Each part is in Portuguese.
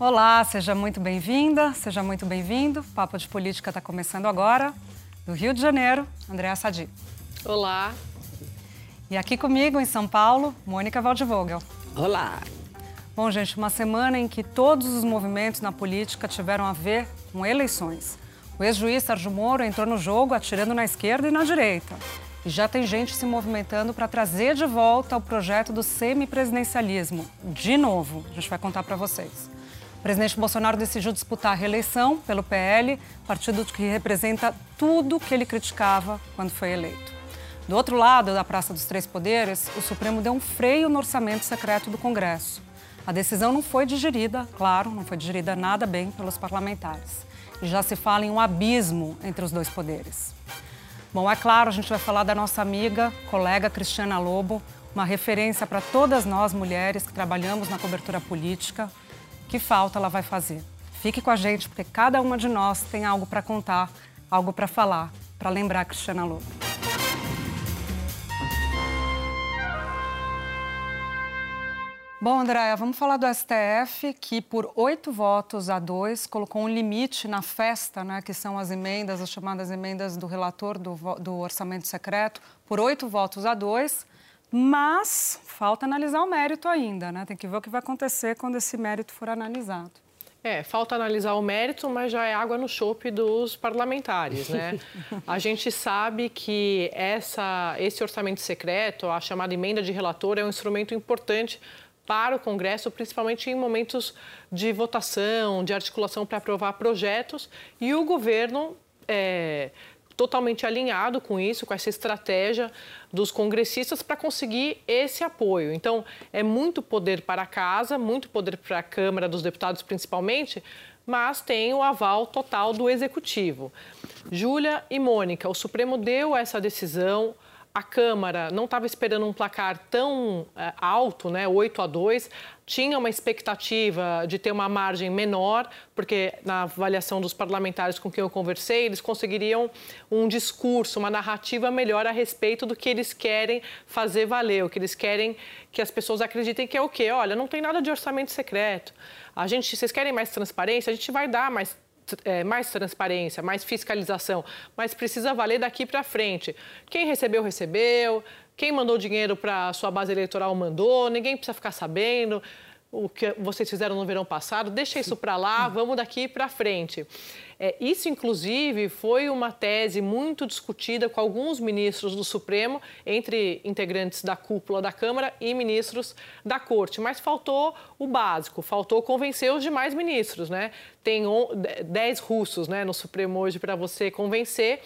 Olá, seja muito bem-vinda, seja muito bem-vindo. Papo de Política está começando agora, do Rio de Janeiro, Andréa Sadi. Olá. E aqui comigo, em São Paulo, Mônica Waldvogel. Olá. Bom, gente, uma semana em que todos os movimentos na política tiveram a ver com eleições. O ex-juiz Sérgio Moro entrou no jogo atirando na esquerda e na direita. E já tem gente se movimentando para trazer de volta o projeto do semipresidencialismo. De novo, a gente vai contar para vocês. O presidente Bolsonaro decidiu disputar a reeleição pelo PL, partido que representa tudo que ele criticava quando foi eleito. Do outro lado da Praça dos Três Poderes, o Supremo deu um freio no orçamento secreto do Congresso. A decisão não foi digerida, claro, não foi digerida nada bem pelos parlamentares. E já se fala em um abismo entre os dois poderes. Bom, é claro, a gente vai falar da nossa amiga, colega Cristiana Lobo, uma referência para todas nós mulheres que trabalhamos na cobertura política, que falta ela vai fazer. Fique com a gente, porque cada uma de nós tem algo para contar, algo para falar, para lembrar Cristiana Lobo. Bom, Andréia, vamos falar do STF, que por oito votos a dois colocou um limite na festa, né, que são as emendas, as chamadas emendas do relator do, do orçamento secreto, por oito votos a dois. Mas falta analisar o mérito ainda, né? Tem que ver o que vai acontecer quando esse mérito for analisado. É, falta analisar o mérito, mas já é água no chope dos parlamentares, né? a gente sabe que essa, esse orçamento secreto, a chamada emenda de relator, é um instrumento importante para o Congresso, principalmente em momentos de votação, de articulação para aprovar projetos, e o governo é, totalmente alinhado com isso, com essa estratégia dos congressistas para conseguir esse apoio. Então, é muito poder para a casa, muito poder para a Câmara dos Deputados, principalmente, mas tem o aval total do Executivo. Júlia e Mônica, o Supremo deu essa decisão a Câmara não estava esperando um placar tão é, alto, né, 8 a 2, tinha uma expectativa de ter uma margem menor, porque na avaliação dos parlamentares com quem eu conversei, eles conseguiriam um discurso, uma narrativa melhor a respeito do que eles querem fazer valer, o que eles querem que as pessoas acreditem que é o quê? Olha, não tem nada de orçamento secreto. A gente, vocês querem mais transparência? A gente vai dar mais é, mais transparência, mais fiscalização, mas precisa valer daqui para frente. Quem recebeu, recebeu. Quem mandou dinheiro para a sua base eleitoral mandou. Ninguém precisa ficar sabendo o que vocês fizeram no verão passado. Deixa isso para lá, vamos daqui para frente. É, isso, inclusive, foi uma tese muito discutida com alguns ministros do Supremo, entre integrantes da cúpula da Câmara e ministros da Corte. Mas faltou o básico, faltou convencer os demais ministros. Né? Tem 10 russos né, no Supremo hoje para você convencer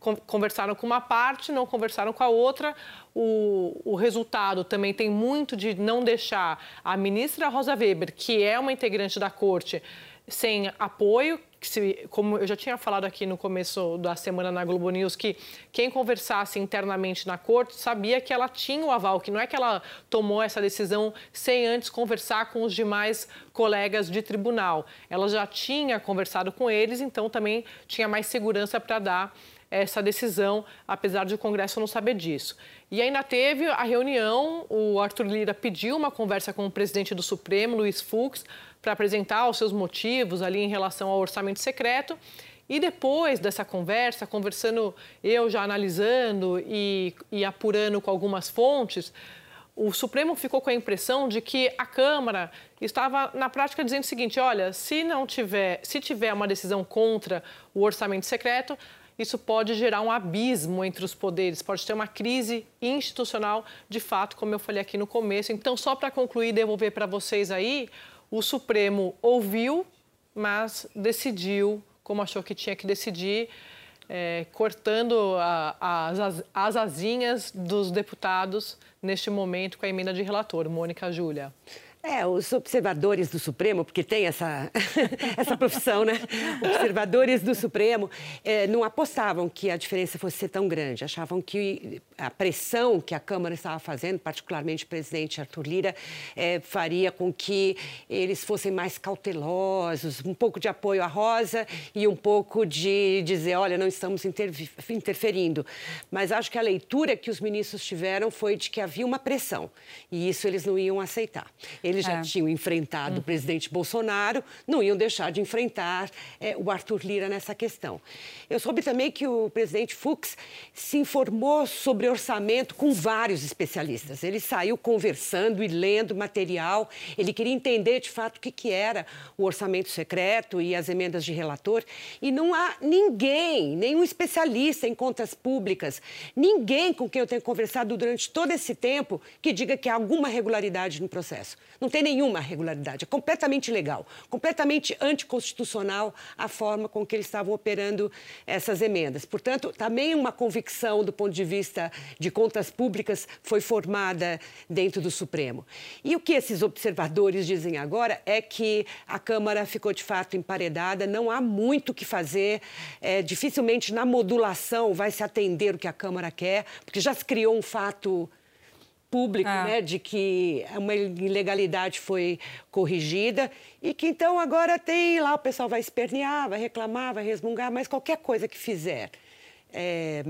conversaram com uma parte, não conversaram com a outra. O, o, resultado também tem muito de não deixar a ministra Rosa Weber, que é uma integrante da corte, sem apoio, se, como eu já tinha falado aqui no começo da semana na Globo News, que quem conversasse internamente na corte sabia que ela tinha o aval, que não é que ela tomou essa decisão sem antes conversar com os demais colegas de tribunal. Ela já tinha conversado com eles, então também tinha mais segurança para dar essa decisão, apesar de o Congresso não saber disso. E ainda teve a reunião, o Arthur Lira pediu uma conversa com o presidente do Supremo, Luiz Fux, para apresentar os seus motivos ali em relação ao orçamento secreto. E depois dessa conversa, conversando, eu já analisando e, e apurando com algumas fontes, o Supremo ficou com a impressão de que a Câmara estava na prática dizendo o seguinte: olha, se não tiver, se tiver uma decisão contra o orçamento secreto, isso pode gerar um abismo entre os poderes, pode ter uma crise institucional, de fato, como eu falei aqui no começo. Então, só para concluir e devolver para vocês aí, o Supremo ouviu, mas decidiu como achou que tinha que decidir, é, cortando a, as, as asinhas dos deputados neste momento com a emenda de relator. Mônica Júlia. É, os observadores do Supremo, porque tem essa, essa profissão, né? Observadores do Supremo é, não apostavam que a diferença fosse ser tão grande. Achavam que a pressão que a Câmara estava fazendo, particularmente o presidente Arthur Lira, é, faria com que eles fossem mais cautelosos, um pouco de apoio à Rosa e um pouco de dizer, olha, não estamos interferindo. Mas acho que a leitura que os ministros tiveram foi de que havia uma pressão e isso eles não iam aceitar. Eles já é. tinham enfrentado uhum. o presidente Bolsonaro, não iam deixar de enfrentar é, o Arthur Lira nessa questão. Eu soube também que o presidente Fux se informou sobre orçamento com vários especialistas. Ele saiu conversando e lendo material. Ele queria entender de fato o que, que era o orçamento secreto e as emendas de relator. E não há ninguém, nenhum especialista em contas públicas, ninguém com quem eu tenho conversado durante todo esse tempo que diga que há alguma regularidade no processo. Não tem nenhuma regularidade. É completamente legal, completamente anticonstitucional a forma com que eles estavam operando essas emendas. Portanto, também uma convicção do ponto de vista de contas públicas foi formada dentro do Supremo. E o que esses observadores dizem agora é que a Câmara ficou de fato emparedada, não há muito o que fazer, é, dificilmente na modulação vai se atender o que a Câmara quer, porque já se criou um fato público, ah. né, de que uma ilegalidade foi corrigida e que então agora tem lá o pessoal vai espernear, vai reclamar, vai resmungar, mas qualquer coisa que fizer é,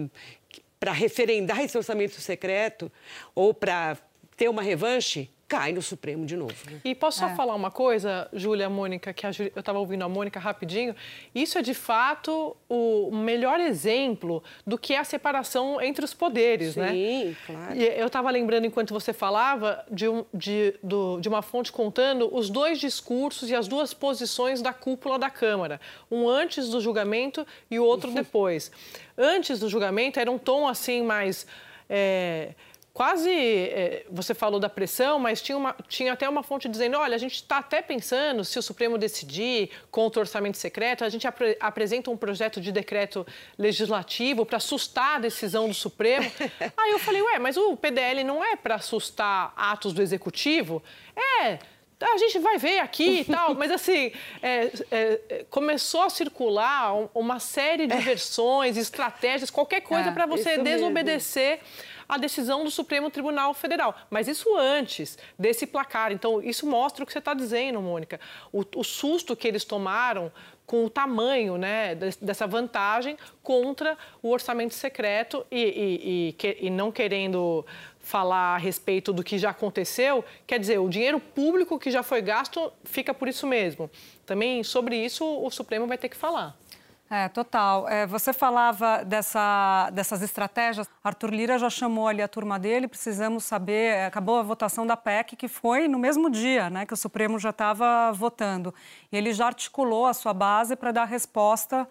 para referendar esse orçamento secreto ou para ter uma revanche, cai no Supremo de novo. Né? E posso só é. falar uma coisa, Júlia, Mônica, que eu estava ouvindo a Mônica rapidinho. Isso é de fato o melhor exemplo do que é a separação entre os poderes, Sim, né? Sim, claro. E eu estava lembrando, enquanto você falava, de, um, de, do, de uma fonte contando os dois discursos e as duas posições da cúpula da Câmara. Um antes do julgamento e o outro depois. Antes do julgamento era um tom assim mais... É, quase. É, você falou da pressão, mas tinha, uma, tinha até uma fonte dizendo: olha, a gente está até pensando, se o Supremo decidir contra o orçamento secreto, a gente apre, apresenta um projeto de decreto legislativo para assustar a decisão do Supremo. Aí eu falei: ué, mas o PDL não é para assustar atos do executivo? É a gente vai ver aqui e tal, mas assim, é, é, começou a circular uma série de é. versões, estratégias, qualquer coisa é, para você desobedecer mesmo a decisão do Supremo Tribunal Federal. Mas isso antes desse placar. Então, isso mostra o que você está dizendo, Mônica. O, o susto que eles tomaram com o tamanho né, dessa vantagem contra o orçamento secreto e, e, e, e, não querendo falar a respeito do que já aconteceu, quer dizer, o dinheiro público que já foi gasto fica por isso mesmo. Também sobre isso o Supremo vai ter que falar. É, total. É, você falava dessa, dessas estratégias. Arthur Lira já chamou ali a turma dele. Precisamos saber. É, acabou a votação da PEC, que foi no mesmo dia, né, que o Supremo já estava votando. E ele já articulou a sua base para dar resposta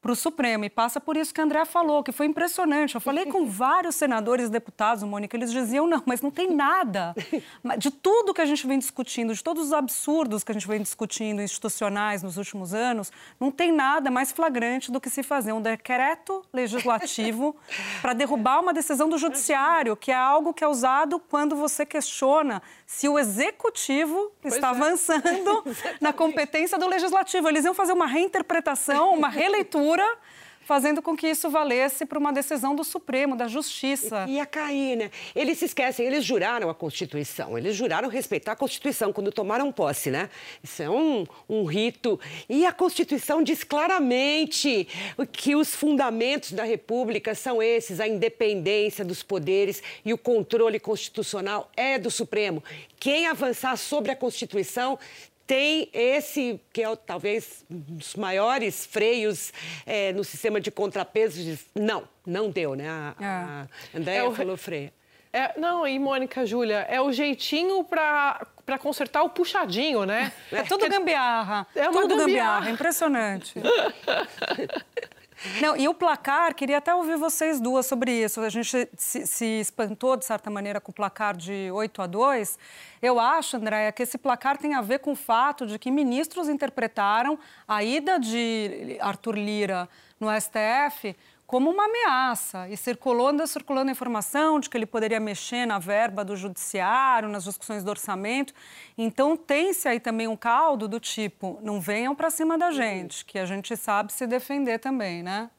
para o Supremo. E passa por isso que a André falou, que foi impressionante. Eu falei com vários senadores e deputados, Mônica, eles diziam, não, mas não tem nada. De tudo que a gente vem discutindo, de todos os absurdos que a gente vem discutindo institucionais nos últimos anos, não tem nada mais flagrante do que se fazer um decreto legislativo para derrubar uma decisão do judiciário, que é algo que é usado quando você questiona se o executivo pois está é. avançando na competência do legislativo. Eles iam fazer uma reinterpretação, uma releitura fazendo com que isso valesse para uma decisão do Supremo, da Justiça. Ia cair, né? Eles se esquecem, eles juraram a Constituição, eles juraram respeitar a Constituição quando tomaram posse, né? Isso é um, um rito. E a Constituição diz claramente que os fundamentos da República são esses: a independência dos poderes e o controle constitucional é do Supremo. Quem avançar sobre a Constituição tem esse, que é talvez um dos maiores freios é, no sistema de contrapesos. Não, não deu, né? A, é. a Andréia é falou freio. É, não, e Mônica, Júlia, é o jeitinho para para consertar o puxadinho, né? É tudo gambiarra. É uma tudo gambiarra, gambiarra impressionante. Não, e o placar, queria até ouvir vocês duas sobre isso. A gente se, se, espantou, de certa maneira, com o placar de 8 a 2. Eu acho, Andréia, que esse placar tem a ver com o fato de que ministros interpretaram a ida de Arthur Lira no STF como uma ameaça. E circulou, anda circulando a informação de que ele poderia mexer na verba do judiciário, nas discussões do orçamento. Então, tem-se aí também um caldo do tipo, não venham para cima da gente, que a gente sabe se defender também, né?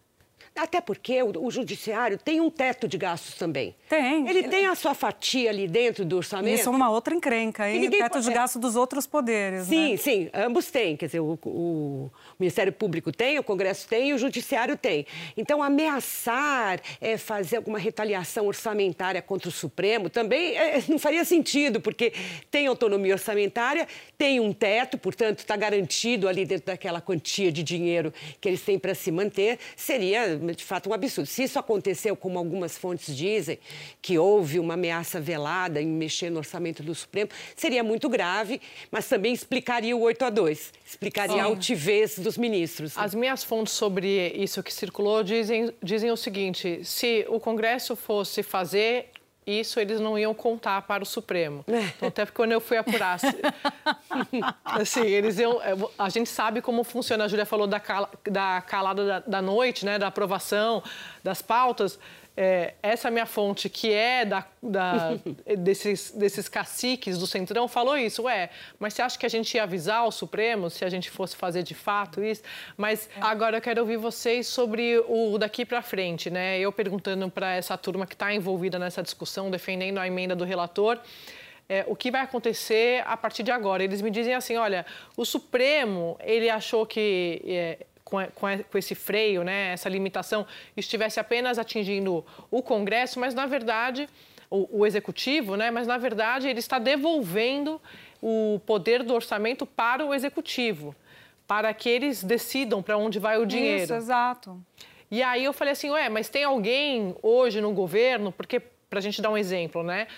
Até porque o, o, judiciário tem um teto de gastos também. Tem. Ele tem a sua fatia ali dentro do orçamento. Isso é uma outra encrenca, hein? O teto pode... de gastos dos outros poderes, Sim, né? sim, ambos têm. Quer dizer, o, o, Ministério Público tem, o Congresso tem e o Judiciário tem. Então, ameaçar é, fazer alguma retaliação orçamentária contra o Supremo também é, não faria sentido, porque tem autonomia orçamentária, tem um teto, portanto, está garantido ali dentro daquela quantia de dinheiro que eles têm para se manter. Seria de fato um absurdo. Se isso aconteceu, como algumas fontes dizem, que houve uma ameaça velada em mexer no orçamento do Supremo, seria muito grave, mas também explicaria o 8 a 2, explicaria Sim. a altivez dos ministros. As minhas fontes sobre isso que circulou dizem, dizem o seguinte: se o Congresso fosse fazer isso eles não iam contar para o Supremo. É. Então, até porque quando eu fui apurar, assim, eles iam, é, a gente sabe como funciona. A Júlia falou da, da calada da, da noite, né, da aprovação das pautas é, essa minha fonte, que é da, da, desses, desses caciques do Centrão, falou isso. Ué, mas você acha que a gente ia avisar o Supremo se a gente fosse fazer de fato isso? Mas agora eu quero ouvir vocês sobre o daqui para frente, né? Eu perguntando para essa turma que está envolvida nessa discussão, defendendo a emenda do relator. É, o que vai acontecer a partir de agora. Eles me dizem assim, olha, o Supremo, ele achou que é, com, com, esse freio, né, essa limitação, estivesse apenas atingindo o Congresso, mas na verdade o, o, executivo, né? Mas na verdade ele está devolvendo o poder do orçamento para o executivo, para que eles decidam para onde vai o dinheiro. Isso, exato. E aí eu falei assim, ué, mas tem alguém hoje no governo, porque para a gente dar um exemplo, né?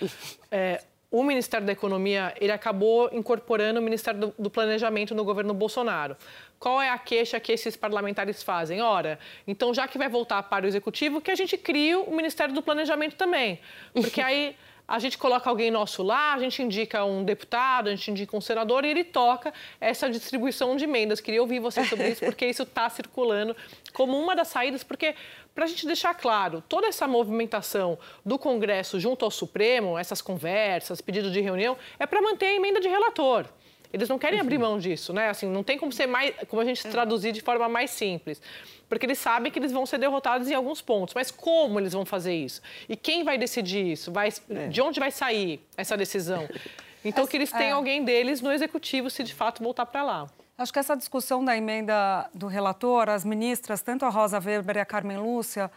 É, o Ministério da Economia ele acabou incorporando o Ministério do, do Planejamento no governo Bolsonaro. Qual é a queixa que esses parlamentares fazem? Ora, então já que vai voltar para o executivo, que a gente crie o Ministério do Planejamento também. Porque aí a gente coloca alguém nosso lá, a gente indica um deputado, a gente indica um senador e ele toca essa distribuição de emendas. Queria ouvir você sobre isso, porque isso está circulando como uma das saídas, porque para a gente deixar claro, toda essa movimentação do Congresso junto ao Supremo, essas conversas, pedidos de reunião, é para manter a emenda de relator. Eles não querem abrir mão disso, né? Assim, não tem como ser mais, como a gente traduzir de forma mais simples, porque eles sabem que eles vão ser derrotados em alguns pontos. Mas como eles vão fazer isso? E quem vai decidir isso? Vai, é. De onde vai sair essa decisão? Então, que eles tenham é. alguém deles no executivo, se de fato voltar para lá. Acho que essa discussão da emenda do relator, as ministras, tanto a Rosa Weber e a Carmen Lúcia,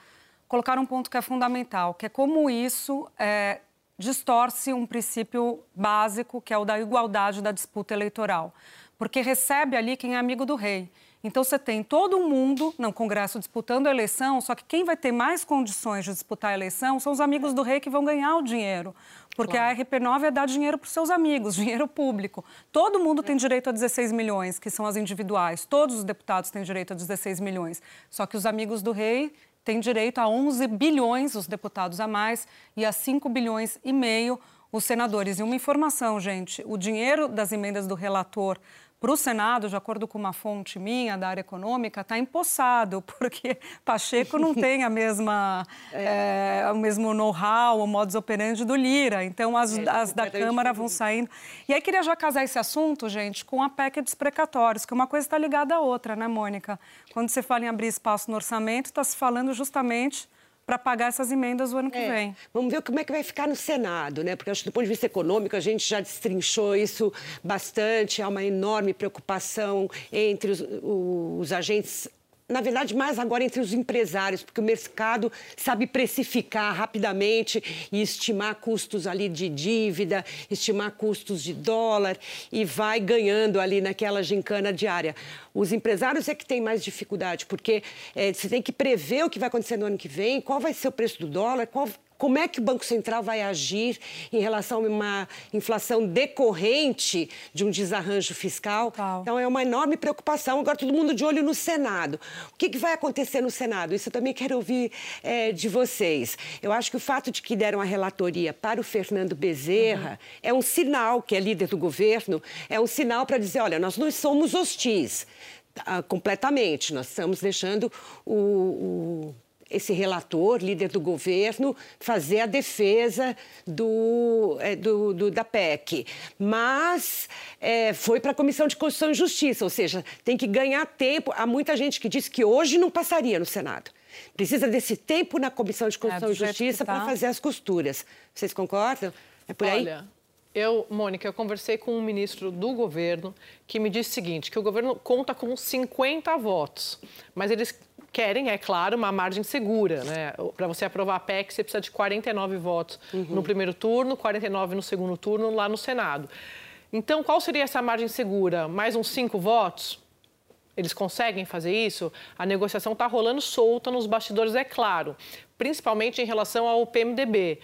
colocaram um ponto que é fundamental, que é como isso é, distorce um princípio básico, que é o da igualdade da disputa eleitoral. Porque recebe ali quem é amigo do rei. Então você tem todo mundo no Congresso disputando a eleição, só que quem vai ter mais condições de disputar a eleição são os amigos do rei que vão ganhar o dinheiro. Porque claro. a RP9 é dar dinheiro para os seus amigos, dinheiro público. Todo mundo tem direito a 16 milhões, que são as individuais. Todos os deputados têm direito a 16 milhões. Só que os amigos do rei tem direito a 11 bilhões os deputados a mais e a 5 bilhões e meio os senadores. E uma informação, gente: o dinheiro das emendas do relator para o Senado, de acordo com uma fonte minha da área econômica, está empossado, porque Pacheco não tem a mesma, é. É, o mesmo know-how, o modus operandi do Lira. Então, as, é, as da Câmara vão saindo. E aí, queria já casar esse assunto, gente, com a PEC dos precatórios, que uma coisa está ligada à outra, né, Mônica? Quando você fala em abrir espaço no orçamento, está se falando justamente para pagar essas emendas o ano que é. vem. Vamos ver como é que vai ficar no Senado, né? Porque acho que do ponto de vista econômico a gente já destrinchou isso bastante. Há uma enorme preocupação entre os, os agentes na verdade, mais agora entre os empresários, porque o mercado sabe precificar rapidamente e estimar custos ali de dívida, estimar custos de dólar e vai ganhando ali naquela gincana diária. Os empresários é que têm mais dificuldade, porque é, você tem que prever o que vai acontecer no ano que vem, qual vai ser o preço do dólar, qual como é que o Banco Central vai agir em relação a uma inflação decorrente de um desarranjo fiscal? Então, é uma enorme preocupação. Agora, todo mundo de olho no Senado. O que, que vai acontecer no Senado? Isso eu também quero ouvir é, de vocês. Eu acho que o fato de que deram a relatoria para o Fernando Bezerra uhum. é um sinal, que é líder do governo, é um sinal para dizer: olha, nós não somos hostis. Uh, completamente. Nós estamos deixando o, o esse relator, líder do governo, fazer a defesa do, é, do, do da PEC. Mas é, foi para a Comissão de Constituição e Justiça, ou seja, tem que ganhar tempo. Há muita gente que diz que hoje não passaria no Senado. Precisa desse tempo na Comissão de Constituição é, e Justiça tá. para fazer as costuras. Vocês concordam? É por aí? Olha, eu, Mônica, eu conversei com um ministro do governo que me disse o seguinte, que o governo conta com 50 votos, mas eles querem, é claro, uma margem segura. Né? Para você aprovar a PEC, você precisa de 49 votos uhum. no primeiro turno, 49 no segundo turno lá no Senado. Então, qual seria essa margem segura? Mais uns cinco votos? Eles conseguem fazer isso? A negociação está rolando solta nos bastidores, é claro, principalmente em relação ao PMDB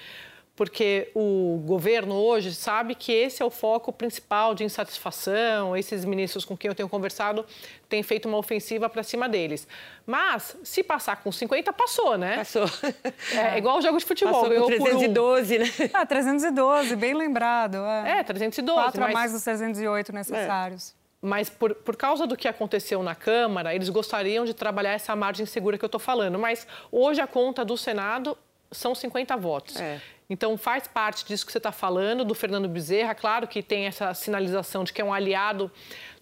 porque o governo hoje sabe que esse é o foco principal de insatisfação. Esses ministros com quem eu tenho conversado têm feito uma ofensiva para cima deles. Mas, se passar com 50, passou, né? Passou. É, é igual o jogo de futebol. Passou com 312, um. né? Ah, 312, bem lembrado. É, é 312. Quatro mas... a mais dos 308 necessários. É. Mas por, por causa do que aconteceu na Câmara, eles gostariam de trabalhar essa margem segura que eu estou falando. Mas hoje a conta do Senado são 50 votos. É. Então, faz parte disso que você está falando, do Fernando Bezerra. Claro que tem essa sinalização de que é um aliado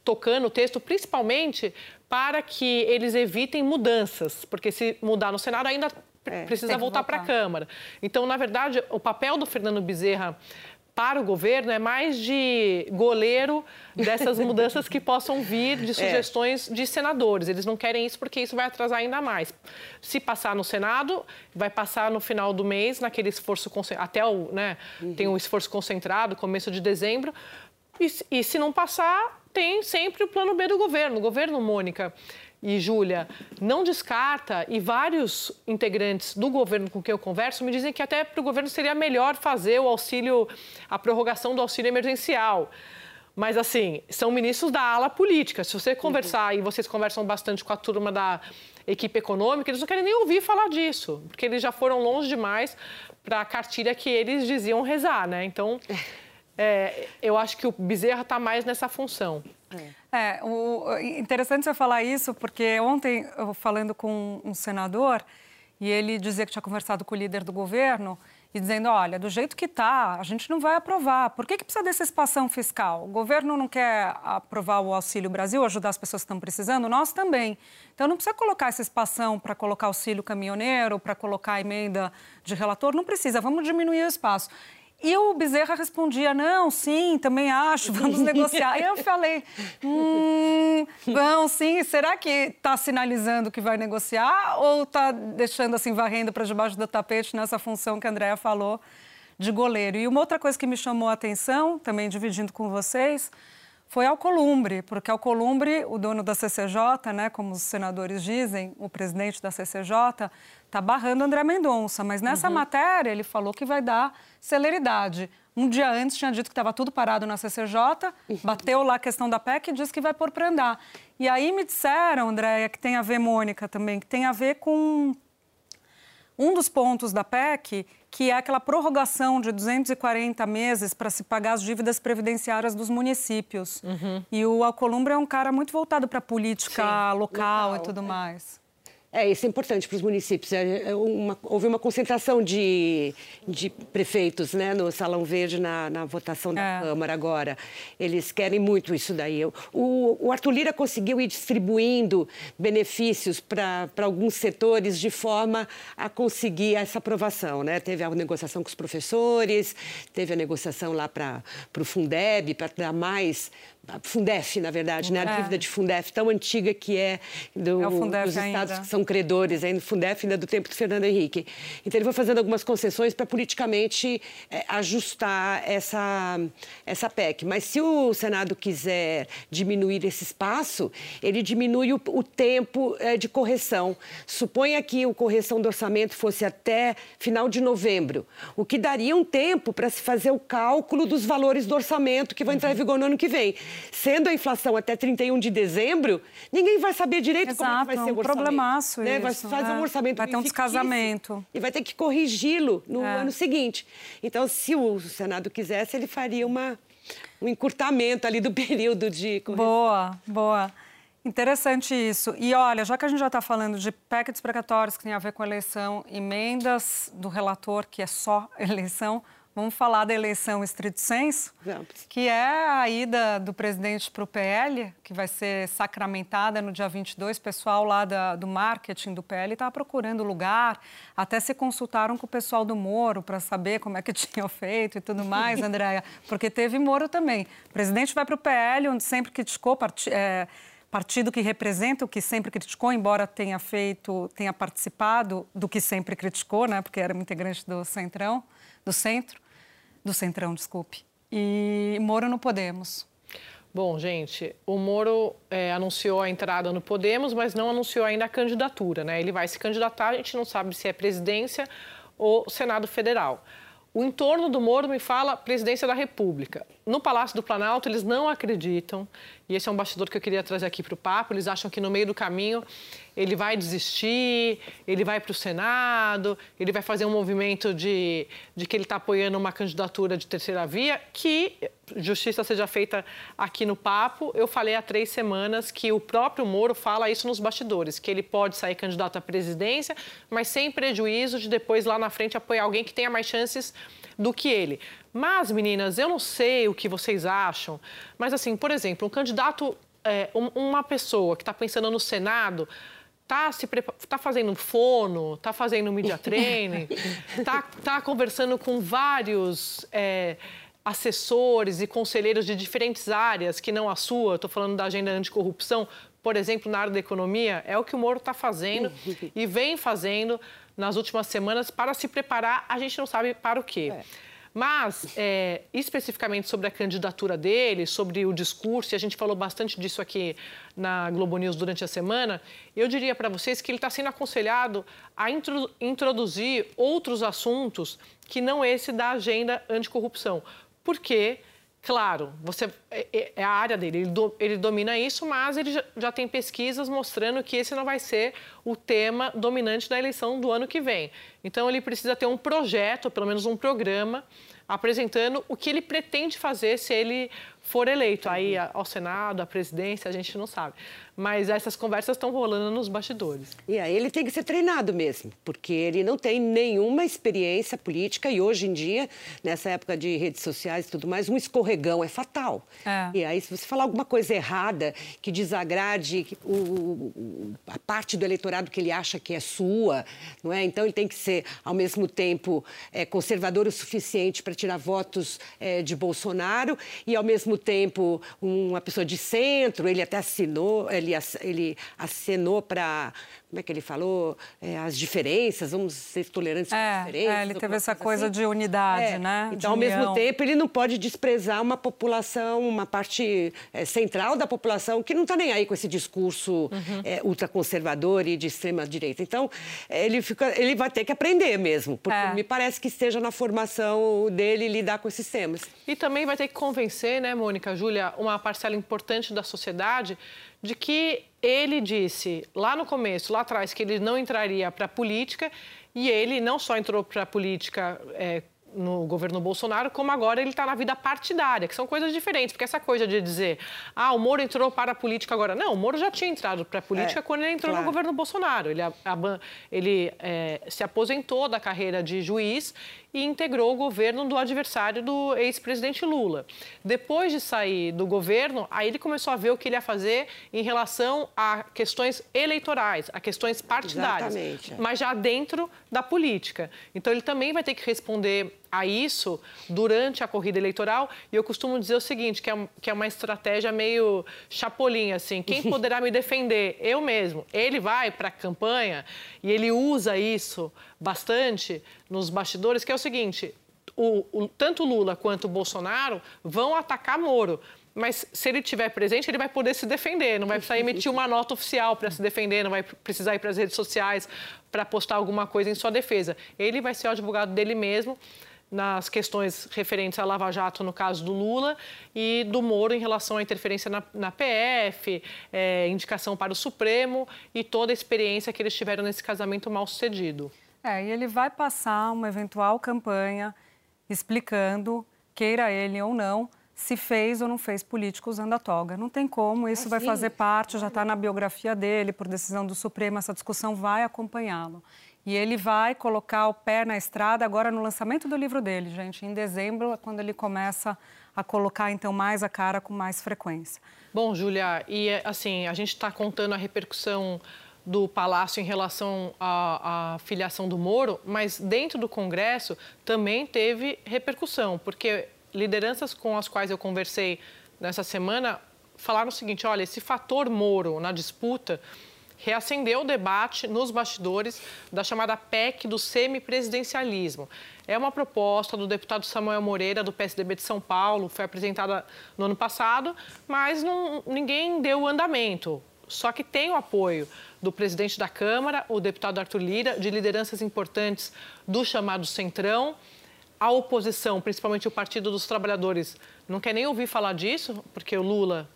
tocando o texto, principalmente para que eles evitem mudanças, porque se mudar no Senado ainda é, precisa voltar para a Câmara. Então, na verdade, o papel do Fernando Bezerra para o governo é mais de goleiro dessas mudanças que possam vir de é. sugestões é. de senadores. Eles não querem isso porque isso vai atrasar ainda mais. Se passar no Senado, vai passar no final do mês, naquele esforço até o, né, uhum. tem um esforço concentrado, começo de dezembro. E, e se não passar, tem sempre o plano B do governo. O governo, Mônica, e Júlia não descarta, e vários integrantes do governo com quem eu converso me dizem que até para o governo seria melhor fazer o auxílio, a prorrogação do auxílio emergencial. Mas, assim, são ministros da ala política. Se você conversar, uhum. e vocês conversam bastante com a turma da equipe econômica, eles não querem nem ouvir falar disso, porque eles já foram longe demais para a cartilha que eles diziam rezar, né? Então, é, eu acho que o Bezerra está mais nessa função. É, o, interessante você falar isso, porque ontem eu falando com um senador e ele dizia que tinha conversado com o líder do governo e dizendo, olha, do jeito que está, a gente não vai aprovar. Por que, que precisa dessa expansão fiscal? O governo não quer aprovar o Auxílio Brasil, ajudar as pessoas que estão precisando? Nós também. Então, não precisa colocar essa expansão para colocar auxílio caminhoneiro, para colocar emenda de relator, não precisa, vamos diminuir o espaço. E o Bezerra respondia: não, sim, também acho, vamos negociar. e eu falei: hum, não, sim, será que está sinalizando que vai negociar ou está deixando assim, varrendo para debaixo do tapete nessa função que a Andrea falou de goleiro? E uma outra coisa que me chamou a atenção, também dividindo com vocês, foi Alcolumbre, porque Alcolumbre, o dono da CCJ, né, como os senadores dizem, o presidente da CCJ, está barrando André Mendonça, mas nessa uhum. matéria ele falou que vai dar celeridade. Um dia antes tinha dito que estava tudo parado na CCJ, uhum. bateu lá a questão da PEC e disse que vai pôr para andar. E aí me disseram, Andréia, que tem a ver, Mônica também, que tem a ver com um dos pontos da PEC, que é aquela prorrogação de 240 meses para se pagar as dívidas previdenciárias dos municípios. Uhum. E o Alcolumbre é um cara muito voltado para a política Sim, local, local, e tudo é. mais. É, isso é importante para os municípios. É, é uma, houve uma concentração de, de prefeitos né, no Salão Verde na, na votação da é. Câmara agora. Eles querem muito isso daí. O, o Arthur Lira conseguiu ir distribuindo benefícios para alguns setores de forma a conseguir essa aprovação. Né? Teve a negociação com os professores, teve a negociação lá para o Fundeb, para dar mais Fundef, na verdade, né? A é. dívida de Fundef tão antiga que é, do, é dos estados ainda. que são credores, ainda Fundef ainda do tempo do Fernando Henrique. Então ele foi fazendo algumas concessões para politicamente é, ajustar essa essa PEC. Mas se o Senado quiser diminuir esse espaço, ele diminui o, o tempo é, de correção. Suponha que a correção do orçamento fosse até final de novembro, o que daria um tempo para se fazer o cálculo dos valores do orçamento que vai entrar em vigor no ano que vem sendo a inflação até 31 de dezembro, ninguém vai saber direito Exato, como é que vai ser o orçamento. Problemaço né? isso, vai fazer é. um orçamento Vai ter um descasamento. E vai ter que corrigi-lo no é. ano seguinte. Então, se o Senado quisesse, ele faria uma, um encurtamento ali do período de correção. Boa, boa. Interessante isso. E olha, já que a gente já está falando de PEC desprecatórios que tem a ver com eleição, emendas do relator, que é só eleição, vamos falar da eleição estrito senso, que é a ida do presidente para o PL, que vai ser sacramentada no dia 22. O pessoal lá da, do marketing do PL estava procurando lugar, até se consultaram com o pessoal do Moro para saber como é que tinham feito e tudo mais, Andréia, porque teve Moro também. O presidente vai para o PL, onde sempre criticou... Part... É, partido que representa o que sempre criticou, embora tenha feito, tenha participado do que sempre criticou, né? Porque era integrante do Centrão, do Centro, do Centrão, desculpe. E Moro no Podemos. Bom, gente, o Moro é, anunciou a entrada no Podemos, mas não anunciou ainda a candidatura, né? Ele vai se candidatar, a gente não sabe se é presidência ou Senado Federal. O entorno do Moro me fala presidência da República. No Palácio do Planalto, eles não acreditam, e esse é um bastidor que eu queria trazer aqui para o papo. Eles acham que no meio do caminho ele vai desistir, ele vai para o Senado, ele vai fazer um movimento de, de que ele está apoiando uma candidatura de terceira via, que, justiça seja feita aqui no papo, eu falei há três semanas que o próprio Moro fala isso nos bastidores, que ele pode sair candidato à presidência, mas sem prejuízo de depois lá na frente apoiar alguém que tenha mais chances do que ele. Mas, meninas, eu não sei o que vocês acham, mas assim, por exemplo, um candidato, é, uma pessoa que está pensando no Senado tá se tá fazendo fono, tá fazendo media training, tá, tá conversando com vários é, assessores e conselheiros de diferentes áreas que não a sua. Estou falando da agenda anticorrupção, por exemplo, na área da economia, é o que o Moro está fazendo e vem fazendo nas últimas semanas para se preparar. A gente não sabe para o quê. É. Mas, é, especificamente sobre a candidatura dele, sobre o discurso, e a gente falou bastante disso aqui na Globo News durante a semana, eu diria para vocês que ele está sendo aconselhado a intro, introduzir outros assuntos que não esse da agenda anticorrupção. Porque Claro, você é, é, é, a área dele, ele, do, ele domina isso, mas ele já, já, tem pesquisas mostrando que esse não vai ser o tema dominante da eleição do ano que vem. Então, ele precisa ter um projeto, pelo menos um programa, apresentando o que ele pretende fazer se ele for eleito. Aí, ao Senado, à presidência, a gente não sabe. Mas essas conversas estão rolando nos bastidores. E aí ele tem que ser treinado mesmo, porque ele não tem nenhuma experiência política e hoje em dia, nessa época de redes sociais e tudo mais, um escorregão é fatal. É. E aí, se você falar alguma coisa errada que desagrade o, o, a parte do eleitorado que ele acha que é sua, não é? Então ele tem que ser, ao mesmo tempo, é, conservador o suficiente para tirar votos é, de Bolsonaro e, ao mesmo tempo, uma pessoa de centro. Ele até assinou, ele, ele acenou para como é que ele falou? É, as diferenças, vamos ser tolerantes é, com as diferenças. É, ele teve essa coisa assim. de unidade, é, né? Então, ao mesmo tempo, ele não pode desprezar uma população, uma parte é, central da população que não está nem aí com esse discurso uhum. É, ultraconservador e de extrema-direita. Então, ele, fica, ele vai ter que aprender mesmo, porque é. me parece que esteja na formação dele lidar com esses temas. E também vai ter que convencer, né, Mônica, Júlia, uma parcela importante da sociedade de que ele disse lá no começo, lá atrás, que ele não entraria para a política e ele não só entrou para a política é, no governo Bolsonaro, como agora ele está na vida partidária, que são coisas diferentes. Porque essa coisa de dizer, ah, o Moro entrou para a política agora. Não, o Moro já tinha entrado para a política é, quando ele entrou claro. no governo Bolsonaro. Ele, a, ele é, se aposentou da carreira de juiz e integrou o governo do adversário do ex-presidente Lula. Depois de sair do governo, aí ele começou a ver o que ele ia fazer em relação a questões eleitorais, a questões partidárias, Exatamente. mas já dentro da política. Então ele também vai ter que responder a isso durante a corrida eleitoral. E eu costumo dizer o seguinte, que é, que é uma estratégia meio chapolinha, assim. Quem poderá me defender? Eu mesmo. Ele vai para a campanha e ele usa isso bastante nos bastidores, que é o seguinte, o, o, tanto Lula quanto Bolsonaro vão atacar Moro. Mas se ele estiver presente, ele vai poder se defender, não vai precisar emitir uma nota oficial para se defender, não vai precisar ir para as redes sociais para postar alguma coisa em sua defesa. Ele vai ser o advogado dele mesmo nas questões referentes à Lava Jato, no caso do Lula, e do Moro em relação à interferência na, na PF, é, indicação para o Supremo e toda a experiência que eles tiveram nesse casamento mal sucedido. É, e ele vai passar uma eventual campanha explicando, queira ele ou não, se fez ou não fez político usando a toga. Não tem como, isso Ah, vai sim. fazer parte, já está na biografia dele, por decisão do Supremo, essa discussão vai acompanhá-lo. E ele vai colocar o pé na estrada agora no lançamento do livro dele, gente. Em dezembro é quando ele começa a colocar, então, mais a cara com mais frequência. Bom, Júlia, e assim, a gente está contando a repercussão do Palácio em relação à, à filiação do Moro, mas dentro do Congresso também teve repercussão, porque lideranças com as quais eu conversei nessa semana falaram o seguinte: olha, esse fator Moro na disputa reacendeu o debate nos bastidores da chamada PEC do semipresidencialismo. É uma proposta do deputado Samuel Moreira, do PSDB de São Paulo, foi apresentada no ano passado, mas não, ninguém deu andamento. Só que tem o apoio do presidente da Câmara, o deputado Arthur Lira, de lideranças importantes do chamado Centrão. A oposição, principalmente o Partido dos Trabalhadores, não quer nem ouvir falar disso, porque o Lula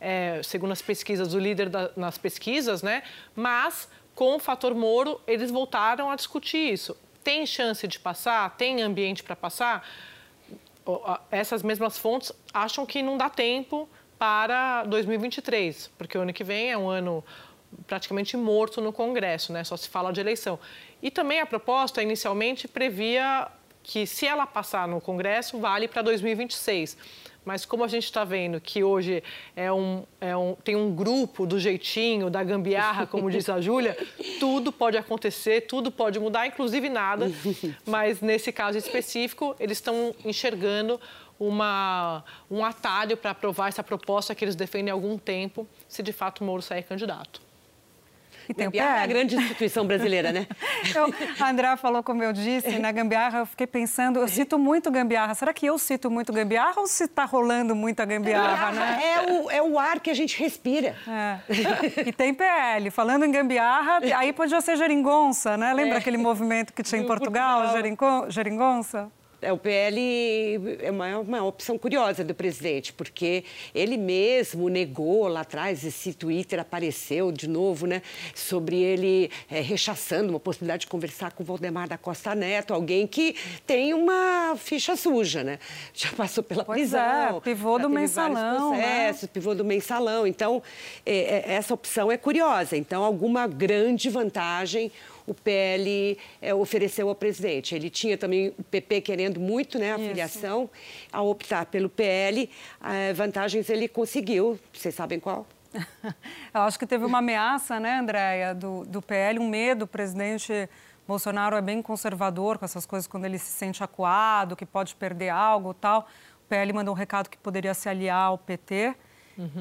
é, segundo as pesquisas, o líder da, nas pesquisas, né? Mas com o fator Moro, eles voltaram a discutir isso. Tem chance de passar? Tem ambiente para passar? Essas mesmas fontes acham que não dá tempo para 2023, porque o ano que vem é um ano praticamente morto no Congresso, né? Só se fala de eleição. E também a proposta inicialmente previa que se ela passar no Congresso, vale para 2026. Mas como a gente está vendo que hoje é um, é um, tem um grupo do jeitinho, da gambiarra, como diz a Júlia, tudo pode acontecer, tudo pode mudar, inclusive nada. Mas nesse caso específico, eles estão enxergando uma, um atalho para aprovar essa proposta que eles defendem há algum tempo, se de fato o Moro sair candidato. E tem Gambiarra é a grande instituição brasileira, né? Eu, a André falou, como eu disse, na gambiarra, eu fiquei pensando, eu cito muito gambiarra. Será que eu cito muito gambiarra ou se está rolando muita gambiarra, né? É o, é o ar que a gente respira. É. E tem PL. Falando em gambiarra, aí podia ser geringonça, né? Lembra aquele movimento que tinha em Portugal, Portugal. geringo- geringonça? É, o PL é uma, uma opção curiosa do presidente, porque ele mesmo negou lá atrás, esse Twitter apareceu de novo, né? Sobre ele é, rechaçando uma possibilidade de conversar com o Valdemar da Costa Neto, alguém que tem uma ficha suja, né? Já passou pela Pois prisão. é, pivô do mensalão, né? processos, pivô do mensalão. Então, é, é, essa opção é curiosa. Então, alguma grande vantagem o PL é, ofereceu ao presidente. Ele tinha também o PP querendo muito né, a Isso. filiação. Ao optar pelo PL, eh, vantagens ele conseguiu. Vocês sabem qual? Eu acho que teve uma ameaça, né, Andréia, do, do PL, um medo. O presidente Bolsonaro é bem conservador com essas coisas, quando ele se sente acuado, que pode perder algo tal. O PL mandou um recado que poderia se aliar ao PT.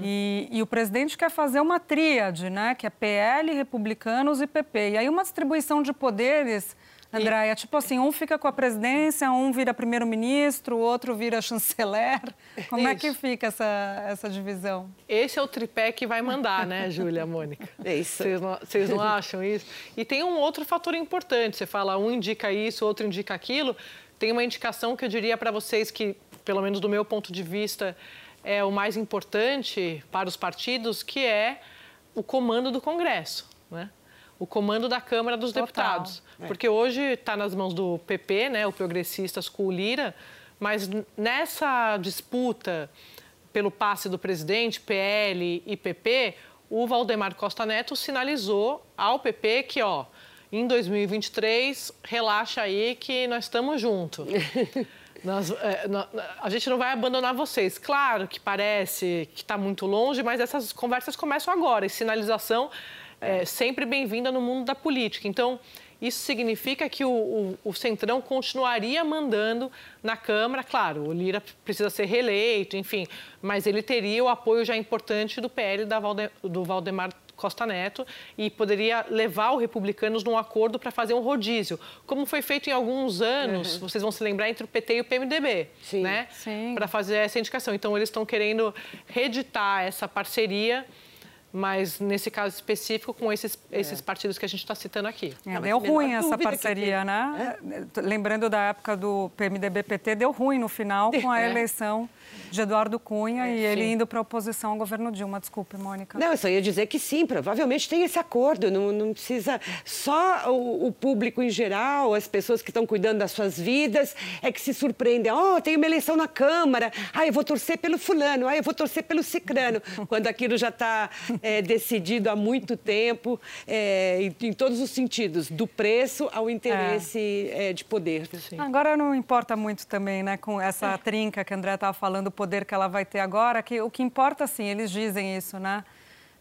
E, e o presidente quer fazer uma tríade, né? Que é PL, republicanos e PP. E aí uma distribuição de poderes, Andréia, tipo assim, um fica com a presidência, um vira primeiro-ministro, o outro vira chanceler. Como é que Isso. fica essa, essa divisão? Esse é o tripé que vai mandar, né, Júlia, Mônica? É isso. Vocês não, vocês não acham isso? E tem um outro fator importante. Você fala, um indica isso, outro indica aquilo. Tem uma indicação que eu diria para vocês que, pelo menos do meu ponto de vista, é o mais importante para os partidos, que é o comando do Congresso, né? O comando da Câmara dos Total. Deputados. Porque hoje está nas mãos do PP, né, o Progressistas com o Lira, mas nessa disputa pelo passe do presidente, PL e PP, o Valdemar Costa Neto sinalizou ao PP que, ó, em 2023, relaxa aí que nós estamos juntos. Nós, é, nó- a gente não vai abandonar vocês. Claro que parece que está muito longe, mas essas conversas começam agora. E sinalização é sempre bem-vinda no mundo da política. Então, isso significa que o, o- o Centrão continuaria mandando na Câmara. Claro, o Lira precisa ser reeleito, enfim, mas ele teria o apoio já importante do PL da Valde- do Valdemar Costa Neto e poderia levar os republicanos num acordo para fazer um rodízio, como foi feito em alguns anos, vocês vão se lembrar, entre o PT e o PMDB, Sim. né? Sim. Para fazer essa indicação. Então, eles estão querendo reeditar essa parceria mas nesse caso específico com esses, esses partidos que a gente está citando aqui. É, deu ruim essa parceria, que... né? É? Lembrando da época do PMDB-PT, deu ruim no final com a é. eleição de Eduardo Cunha é, e ele sim. indo para a oposição ao governo Dilma. Desculpe, Mônica. Não, eu só ia dizer que sim, provavelmente tem esse acordo. Não, não precisa só o, o, público em geral, as pessoas que estão cuidando das suas vidas, é que se surpreendem. Oh, tem uma eleição na Câmara. Ah, eu vou torcer pelo fulano. Ah, eu vou torcer pelo cicrano. Quando aquilo já está é, decidido há muito tempo, é, em, em, todos os sentidos, do preço ao interesse é. de poder. Sim. Agora não importa muito também, né, com essa trinca que a André estava falando, o poder que ela vai ter agora, que o que importa, sim, eles dizem isso, né?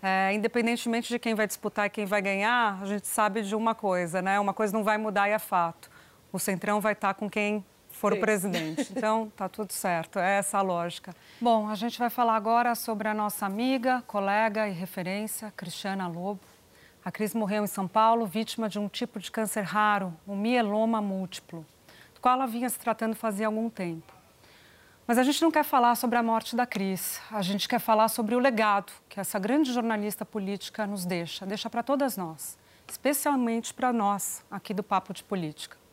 É, independentemente de quem vai disputar e quem vai ganhar, a gente sabe de uma coisa, né? Uma coisa não vai mudar e é fato. O Centrão vai estar com quem for Sim. o presidente. Então, tá tudo certo, é essa a lógica. Bom, a gente vai falar agora sobre a nossa amiga, colega e referência, Cristiana Lobo. A Cris morreu em São Paulo, vítima de um tipo de câncer raro, o mieloma múltiplo, do qual ela vinha se tratando fazia algum tempo. Mas a gente não quer falar sobre a morte da Cris, a gente quer falar sobre o legado que essa grande jornalista política nos deixa, deixa para todas nós, especialmente para nós aqui do Papo de Política.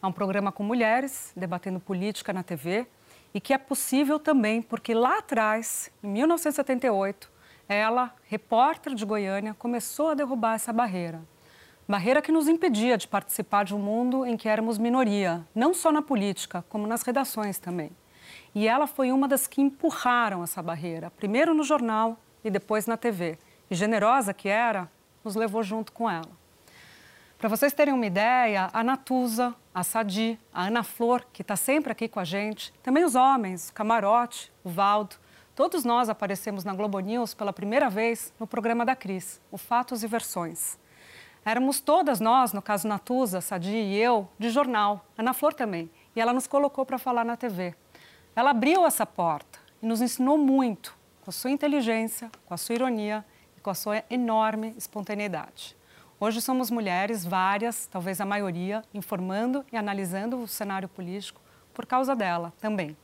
É um programa com mulheres, debatendo política na TV, e que é possível também porque lá atrás, em 1978, ela, repórter de Goiânia, começou a derrubar essa barreira. Barreira que nos impedia de participar de um mundo em que éramos minoria, não só na política, como nas redações também. E ela foi uma das que empurraram essa barreira, primeiro no jornal e depois na TV. E generosa que era, nos levou junto com ela. Para vocês terem uma ideia, a Natuza, a Sadi, a Ana Flor, que está sempre aqui com a gente, também os homens, o Camarote, o Valdo, todos nós aparecemos na Globo News pela primeira vez no programa da Cris, o Fatos e Versões. Éramos todas nós, no caso Natuza, Sadi e eu, de jornal, Ana Flor também, e ela nos colocou para falar na TV. Ela abriu essa porta e nos ensinou muito com a sua inteligência, com a sua ironia e com a sua enorme espontaneidade. Hoje somos mulheres, várias, talvez a maioria, informando e analisando o cenário político por causa dela também.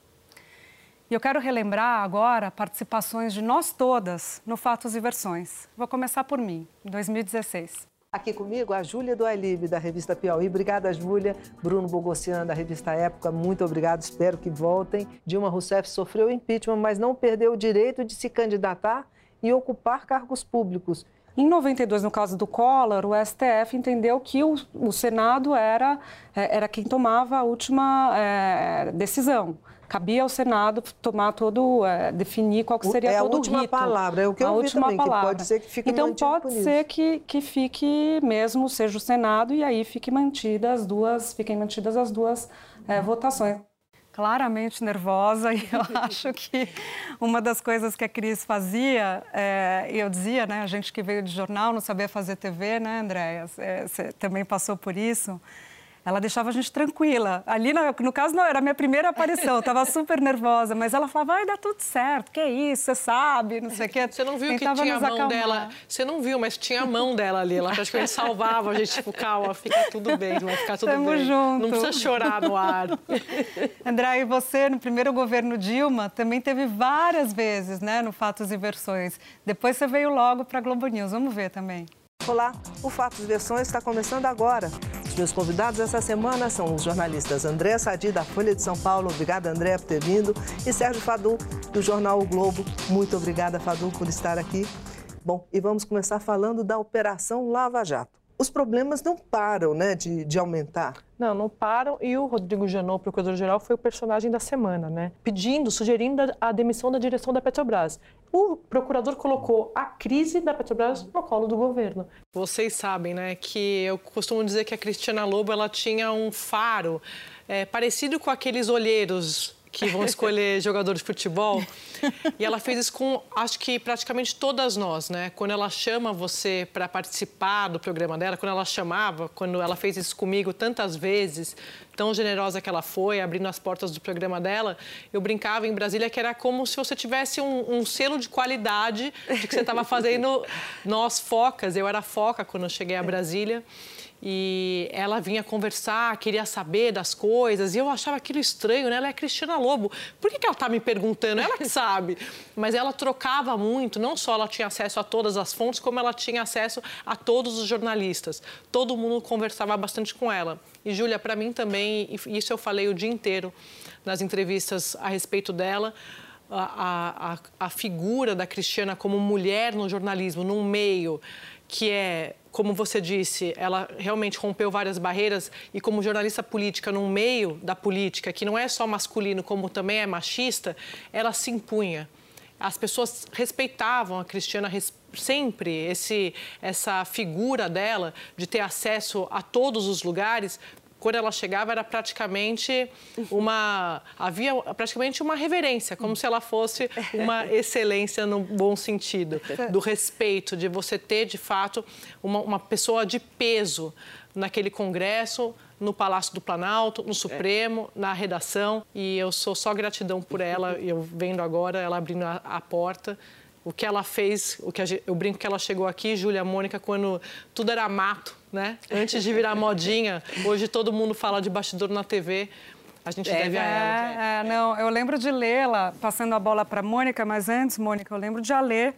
E eu quero relembrar agora participações de nós todas no Fatos e Versões. Vou começar por mim, em 2016. Aqui comigo a Júlia do Alibe, da revista Piauí. Obrigada, Júlia. Bruno Bogossian, da revista Época, muito obrigado. Espero que voltem. Dilma Rousseff sofreu impeachment, mas não perdeu o direito de se candidatar e ocupar cargos públicos. Em 92, no caso do Collor, o STF entendeu que o, o Senado era, é, era quem tomava a última é, decisão cabia ao Senado tomar todo, é, definir qual que seria é todo o rito. É a última palavra, é o que eu a última também, palavra. pode ser que fique Então pode ser que, que fique mesmo, seja o Senado, e aí fique mantida as duas, fiquem mantidas as duas é, votações claramente nervosa e eu acho que uma das coisas que a Cris fazia, é, eu dizia, né, a gente que veio de jornal não sabia fazer TV, né, Andréia? Você também passou por isso ela deixava a gente tranquila. Ali, no caso, não, era a minha primeira aparição, estava super nervosa, mas ela falava, vai dar tudo certo, que é isso, você sabe, não sei o quê. Você não viu Tentava que tinha a mão acalmar. dela, você não viu, mas tinha a mão dela ali, ela praticamente salvava a gente, tipo, calma, fica tudo bem, vai ficar tudo Tamo bem. Junto. Não precisa chorar no ar. André, e você, no primeiro governo Dilma, também teve várias vezes, né, no Fatos e Versões. Depois você veio logo para a Globo News, vamos ver também. Olá, o Fatos e Versões está começando agora. Os meus convidados essa semana são os jornalistas André Sadi, da Folha de São Paulo, obrigada André por ter vindo, e Sérgio Fadu, do jornal O Globo. Muito obrigada, Fadu, por estar aqui. Bom, e vamos começar falando da Operação Lava Jato os problemas não param né, de, de aumentar. Não, não param. E o Rodrigo Janot, procurador-geral, foi o personagem da semana, né? Pedindo, sugerindo a demissão da direção da Petrobras. O procurador colocou a crise da Petrobras no colo do governo. Vocês sabem, né, que eu costumo dizer que a Cristiana Lobo ela tinha um faro é, parecido com aqueles olheiros que vão escolher jogador de futebol. E ela fez isso com, acho que praticamente todas nós, né? Quando ela chama você para participar do programa dela, quando ela chamava, quando ela fez isso comigo tantas vezes, tão generosa que ela foi, abrindo as portas do programa dela, eu brincava em Brasília que era como se você tivesse um, um selo de qualidade de que você estava fazendo nós focas. Eu era foca quando eu cheguei a Brasília e ela vinha conversar, queria saber das coisas, e eu achava aquilo estranho, né? Ela é Cristina Lobo. Por que, que ela está me perguntando? Ela que sabe. Mas ela trocava muito, não só ela tinha acesso a todas as fontes, como ela tinha acesso a todos os jornalistas. Todo mundo conversava bastante com ela. E, Júlia, para mim também, isso eu falei o dia inteiro nas entrevistas a respeito dela, a, a, a figura da Cristiana como mulher no jornalismo, num meio que é, como você disse, ela realmente rompeu várias barreiras e como jornalista política num meio da política que não é só masculino, como também é machista, ela se impunha. As pessoas respeitavam a Cristiana sempre esse essa figura dela de ter acesso a todos os lugares quando ela chegava era praticamente uma havia praticamente uma reverência, como se ela fosse uma excelência no bom sentido, do respeito de você ter de fato uma, uma pessoa de peso naquele congresso, no Palácio do Planalto, no Supremo, na redação. E eu sou só gratidão por ela. Eu vendo agora ela abrindo a, a porta o que ela fez, o que a, eu brinco que ela chegou aqui, Júlia Mônica, quando tudo era mato, né? Antes de virar modinha, hoje todo mundo fala de bastidor na TV. A gente é, deve a ela. É, é, não, eu lembro de lê-la, passando a bola para Mônica, mas antes, Mônica, eu lembro de a ler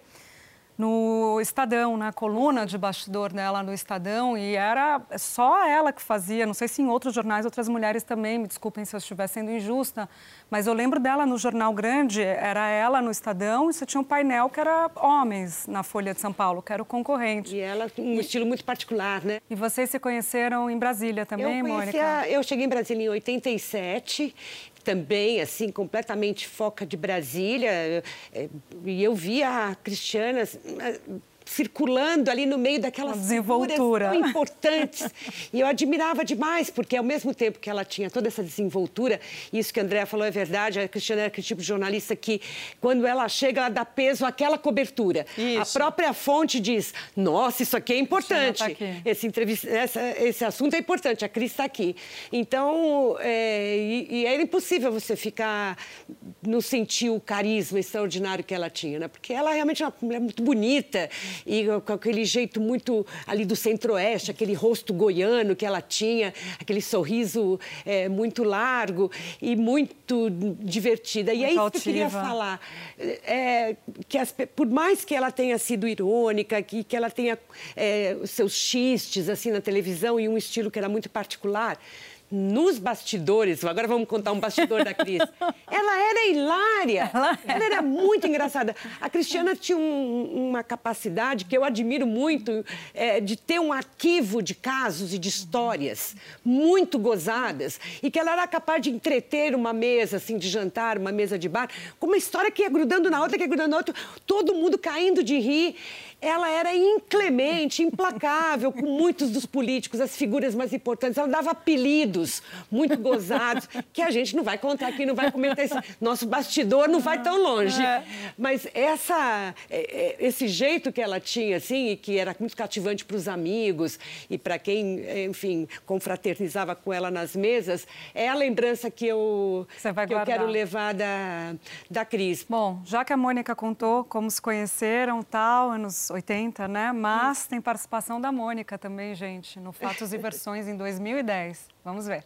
no Estadão, na coluna de bastidor dela no Estadão, e era só ela que fazia, não sei se em outros jornais outras mulheres também, me desculpem se eu estiver sendo injusta, mas eu lembro dela no Jornal Grande, era ela no Estadão, e você tinha um painel que era homens na Folha de São Paulo, que era o concorrente. E ela com um estilo muito particular, né? E vocês se conheceram em Brasília também, eu conhecia, Mônica? Eu cheguei em Brasília em 87 também, assim, completamente foca de Brasília. Eh, e eu via a Cristiana circulando ali no meio daquelas desenvoltura tão importantes. e eu admirava demais, porque ao mesmo tempo que ela tinha toda essa desenvoltura, isso que a Andrea falou é verdade, a Cristiana é aquele tipo de jornalista que, quando ela chega, ela dá peso àquela cobertura. Isso. A própria fonte diz, nossa, isso aqui é importante. Tá esse, entrevista, essa, esse assunto é importante, a Cris está aqui. Então, é, e, e era impossível você ficar, não sentir o carisma extraordinário que ela tinha, né? Porque ela realmente é uma mulher muito bonita, e com aquele jeito muito ali do centro-oeste, aquele rosto goiano que ela tinha, aquele sorriso é, muito largo e muito divertida. E é isso que eu queria falar. É, que as, por mais que ela tenha sido irônica, que, que ela tenha é, seus xistes assim na televisão e um estilo que era muito particular, nos bastidores, agora vamos contar um bastidor da Cris. Ela era hilária, ela, ela era muito engraçada. A Cristiana tinha um, uma capacidade que eu admiro muito é, de ter um arquivo de casos e de histórias muito gozadas e que ela era capaz de entreter uma mesa assim de jantar, uma mesa de bar, com uma história que ia grudando na outra, que ia grudando na outra, todo mundo caindo de rir ela era inclemente, implacável com muitos dos políticos, as figuras mais importantes. Ela dava apelidos muito gozados, que a gente não vai contar aqui, não vai comentar. Esse, nosso bastidor não vai tão longe. É. Mas essa, é, é, esse jeito que ela tinha, assim, e que era muito cativante para os amigos e para quem, enfim, confraternizava com ela nas mesas, é a lembrança que eu, que eu quero levar da, da Cris. Bom, já que a Mônica contou como se conheceram, tal, anos 80, né? Mas tem participação da Mônica também, gente, no Fatos e Versões em 2010. Vamos ver.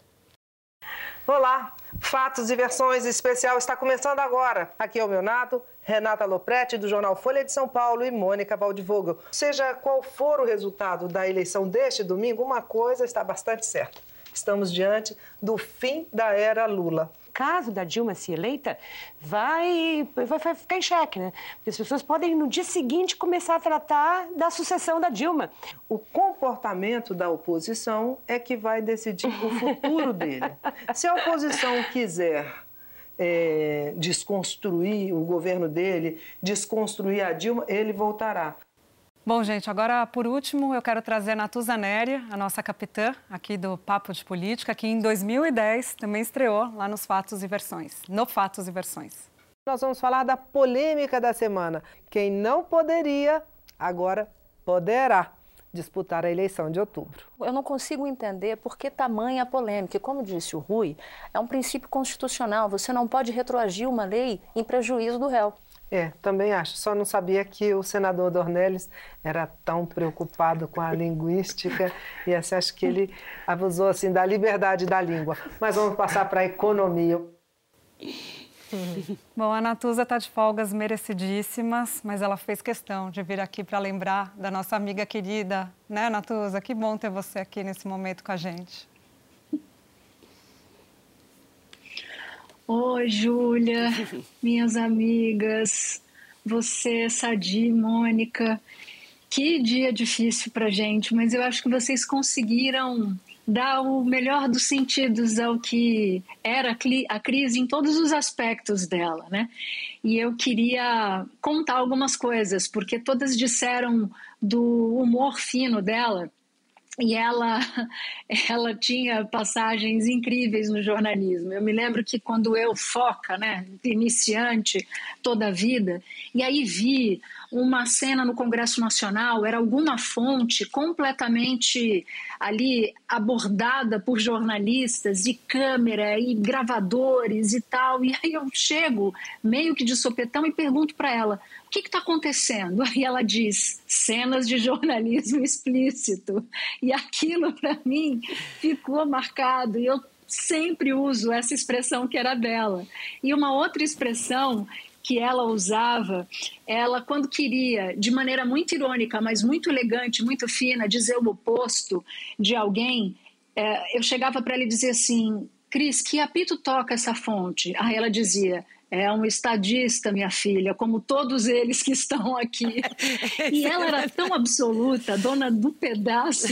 Olá, Fatos e Versões especial está começando agora. Aqui é o meu nato, Renata Lopretti, do jornal Folha de São Paulo, e Mônica Valdivogel. Seja qual for o resultado da eleição deste domingo, uma coisa está bastante certa. Estamos diante do fim da era Lula caso da Dilma ser eleita, vai, vai ficar em xeque, né? Porque as pessoas podem, no dia seguinte, começar a tratar da sucessão da Dilma. O comportamento da oposição é que vai decidir o futuro dele. Se a oposição quiser é, desconstruir o governo dele, desconstruir a Dilma, ele voltará. Bom, gente, agora por último eu quero trazer a Natuza Néria, a nossa capitã aqui do Papo de Política, que em 2010 também estreou lá nos Fatos e Versões, no Fatos e Versões. Nós vamos falar da polêmica da semana. Quem não poderia, agora poderá disputar a eleição de outubro. Eu não consigo entender por que tamanha polêmica. E como disse o Rui, é um princípio constitucional. Você não pode retroagir uma lei em prejuízo do réu. É, também acho. Só não sabia que o senador Dornelles era tão preocupado com a linguística e assim, acho que ele abusou assim da liberdade da língua. Mas vamos passar para a economia. Bom, a Natuza está de folgas merecidíssimas, mas ela fez questão de vir aqui para lembrar da nossa amiga querida, né, Natuza? Que bom ter você aqui nesse momento com a gente. Oi, Júlia, minhas amigas, você, Sadi, Mônica. Que dia difícil para gente, mas eu acho que vocês conseguiram dar o melhor dos sentidos ao que era a crise em todos os aspectos dela, né? E eu queria contar algumas coisas, porque todas disseram do humor fino dela e ela ela tinha passagens incríveis no jornalismo. Eu me lembro que quando eu foca, né, iniciante toda a vida, e aí vi uma cena no Congresso Nacional, era alguma fonte completamente ali abordada por jornalistas e câmera e gravadores e tal. E aí eu chego meio que de sopetão e pergunto para ela: o que está acontecendo? Aí ela diz: cenas de jornalismo explícito. E aquilo para mim ficou marcado. E eu sempre uso essa expressão que era dela. E uma outra expressão que ela usava, ela quando queria, de maneira muito irônica, mas muito elegante, muito fina, dizer o oposto de alguém, é, eu chegava para ela e dizia assim, Cris, que apito toca essa fonte? Aí ela dizia, é um estadista, minha filha, como todos eles que estão aqui. E ela era tão absoluta, dona do pedaço,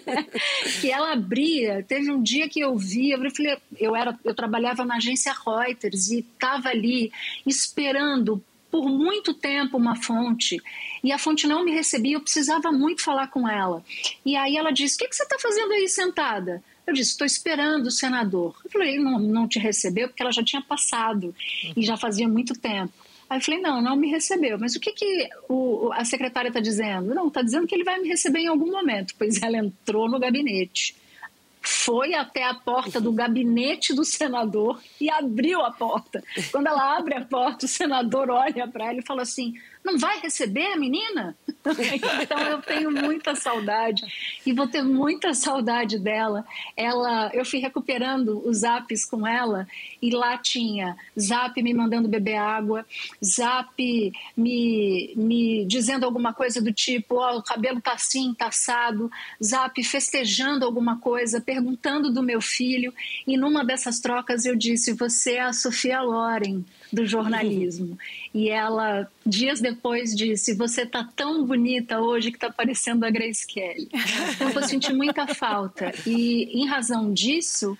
que ela abria. Teve um dia que eu vi, eu falei, eu era, eu trabalhava na agência Reuters e estava ali esperando por muito tempo uma fonte e a fonte não me recebia, eu precisava muito falar com ela. E aí ela disse: O que, que você está fazendo aí sentada? Eu disse, estou esperando o senador. Eu falei, não, não te recebeu porque ela já tinha passado e já fazia muito tempo. Aí eu falei, não, não me recebeu. Mas o que, que o, a secretária está dizendo? Não, está dizendo que ele vai me receber em algum momento. Pois ela entrou no gabinete, foi até a porta do gabinete do senador e abriu a porta. Quando ela abre a porta, o senador olha para ela e fala assim: não vai receber a menina? então eu tenho muita saudade e vou ter muita saudade dela. Ela, eu fui recuperando os zaps com ela e lá tinha zap me mandando beber água, zap me, me dizendo alguma coisa do tipo, ó, oh, o cabelo tá assim, tá assado, zap festejando alguma coisa, perguntando do meu filho e numa dessas trocas eu disse, você é a Sofia Loren do jornalismo. E ela, dias depois, disse: Você está tão bonita hoje que está parecendo a Grace Kelly. Então, eu vou sentir muita falta. E, em razão disso,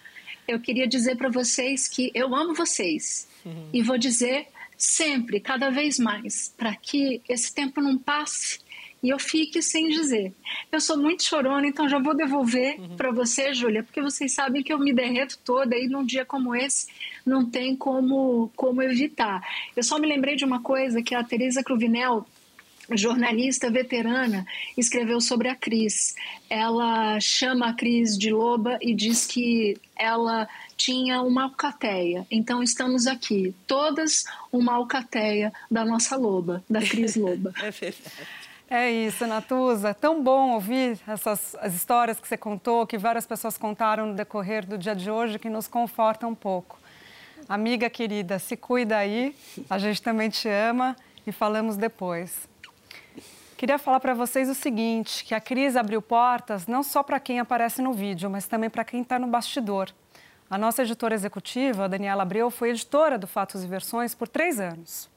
eu queria dizer para vocês que eu amo vocês. Uhum. E vou dizer sempre, cada vez mais, para que esse tempo não passe e eu fique sem dizer. Eu sou muito chorona, então já vou devolver uhum. para você, Júlia, porque vocês sabem que eu me derreto toda e num dia como esse não tem como, como evitar. Eu só me lembrei de uma coisa que a Teresa Cruvinel jornalista veterana, escreveu sobre a Cris. Ela chama a Cris de loba e diz que ela tinha uma alcateia. Então estamos aqui, todas uma alcateia da nossa loba, da Cris Loba. é verdade. É isso, Natuza. Tão bom ouvir essas as histórias que você contou, que várias pessoas contaram no decorrer do dia de hoje, que nos confortam um pouco. Amiga querida, se cuida aí. A gente também te ama e falamos depois. Queria falar para vocês o seguinte, que a crise abriu portas não só para quem aparece no vídeo, mas também para quem está no bastidor. A nossa editora executiva, Daniela Abreu, foi editora do Fatos e Versões por três anos.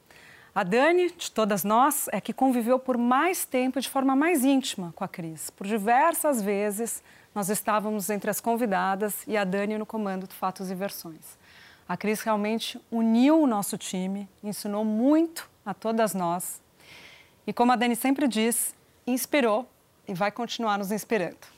A Dani, de todas nós, é que conviveu por mais tempo de forma mais íntima com a Cris. Por diversas vezes, nós estávamos entre as convidadas e a Dani no comando do Fatos e Versões. A Cris realmente uniu o nosso time, ensinou muito a todas nós. E como a Dani sempre diz, inspirou e vai continuar nos inspirando.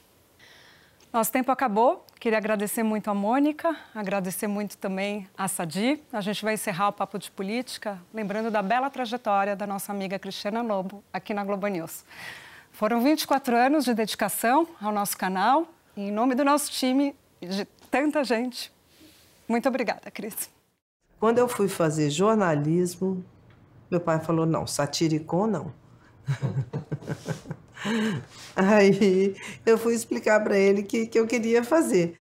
Nosso tempo acabou. Queria agradecer muito a Mônica, agradecer muito também a Sadi. A gente vai encerrar o Papo de Política lembrando da bela trajetória da nossa amiga Cristiana Lobo aqui na Globo News. Foram 24 anos de dedicação ao nosso canal e em nome do nosso time e de tanta gente. Muito obrigada, Cris. Quando eu fui fazer jornalismo, meu pai falou: não, satiricon não. Aí eu fui explicar para ele que, que eu queria fazer.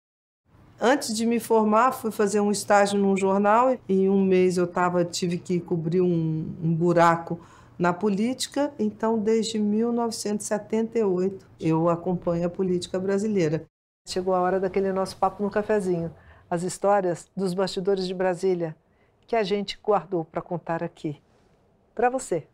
Antes de me formar, fui fazer um estágio num jornal e em um mês eu tava, tive que cobrir um, um buraco na política. Então, desde 1978, eu acompanho a política brasileira. Chegou a hora daquele nosso papo no cafezinho. As histórias dos bastidores de Brasília que a gente guardou para contar aqui. Para você.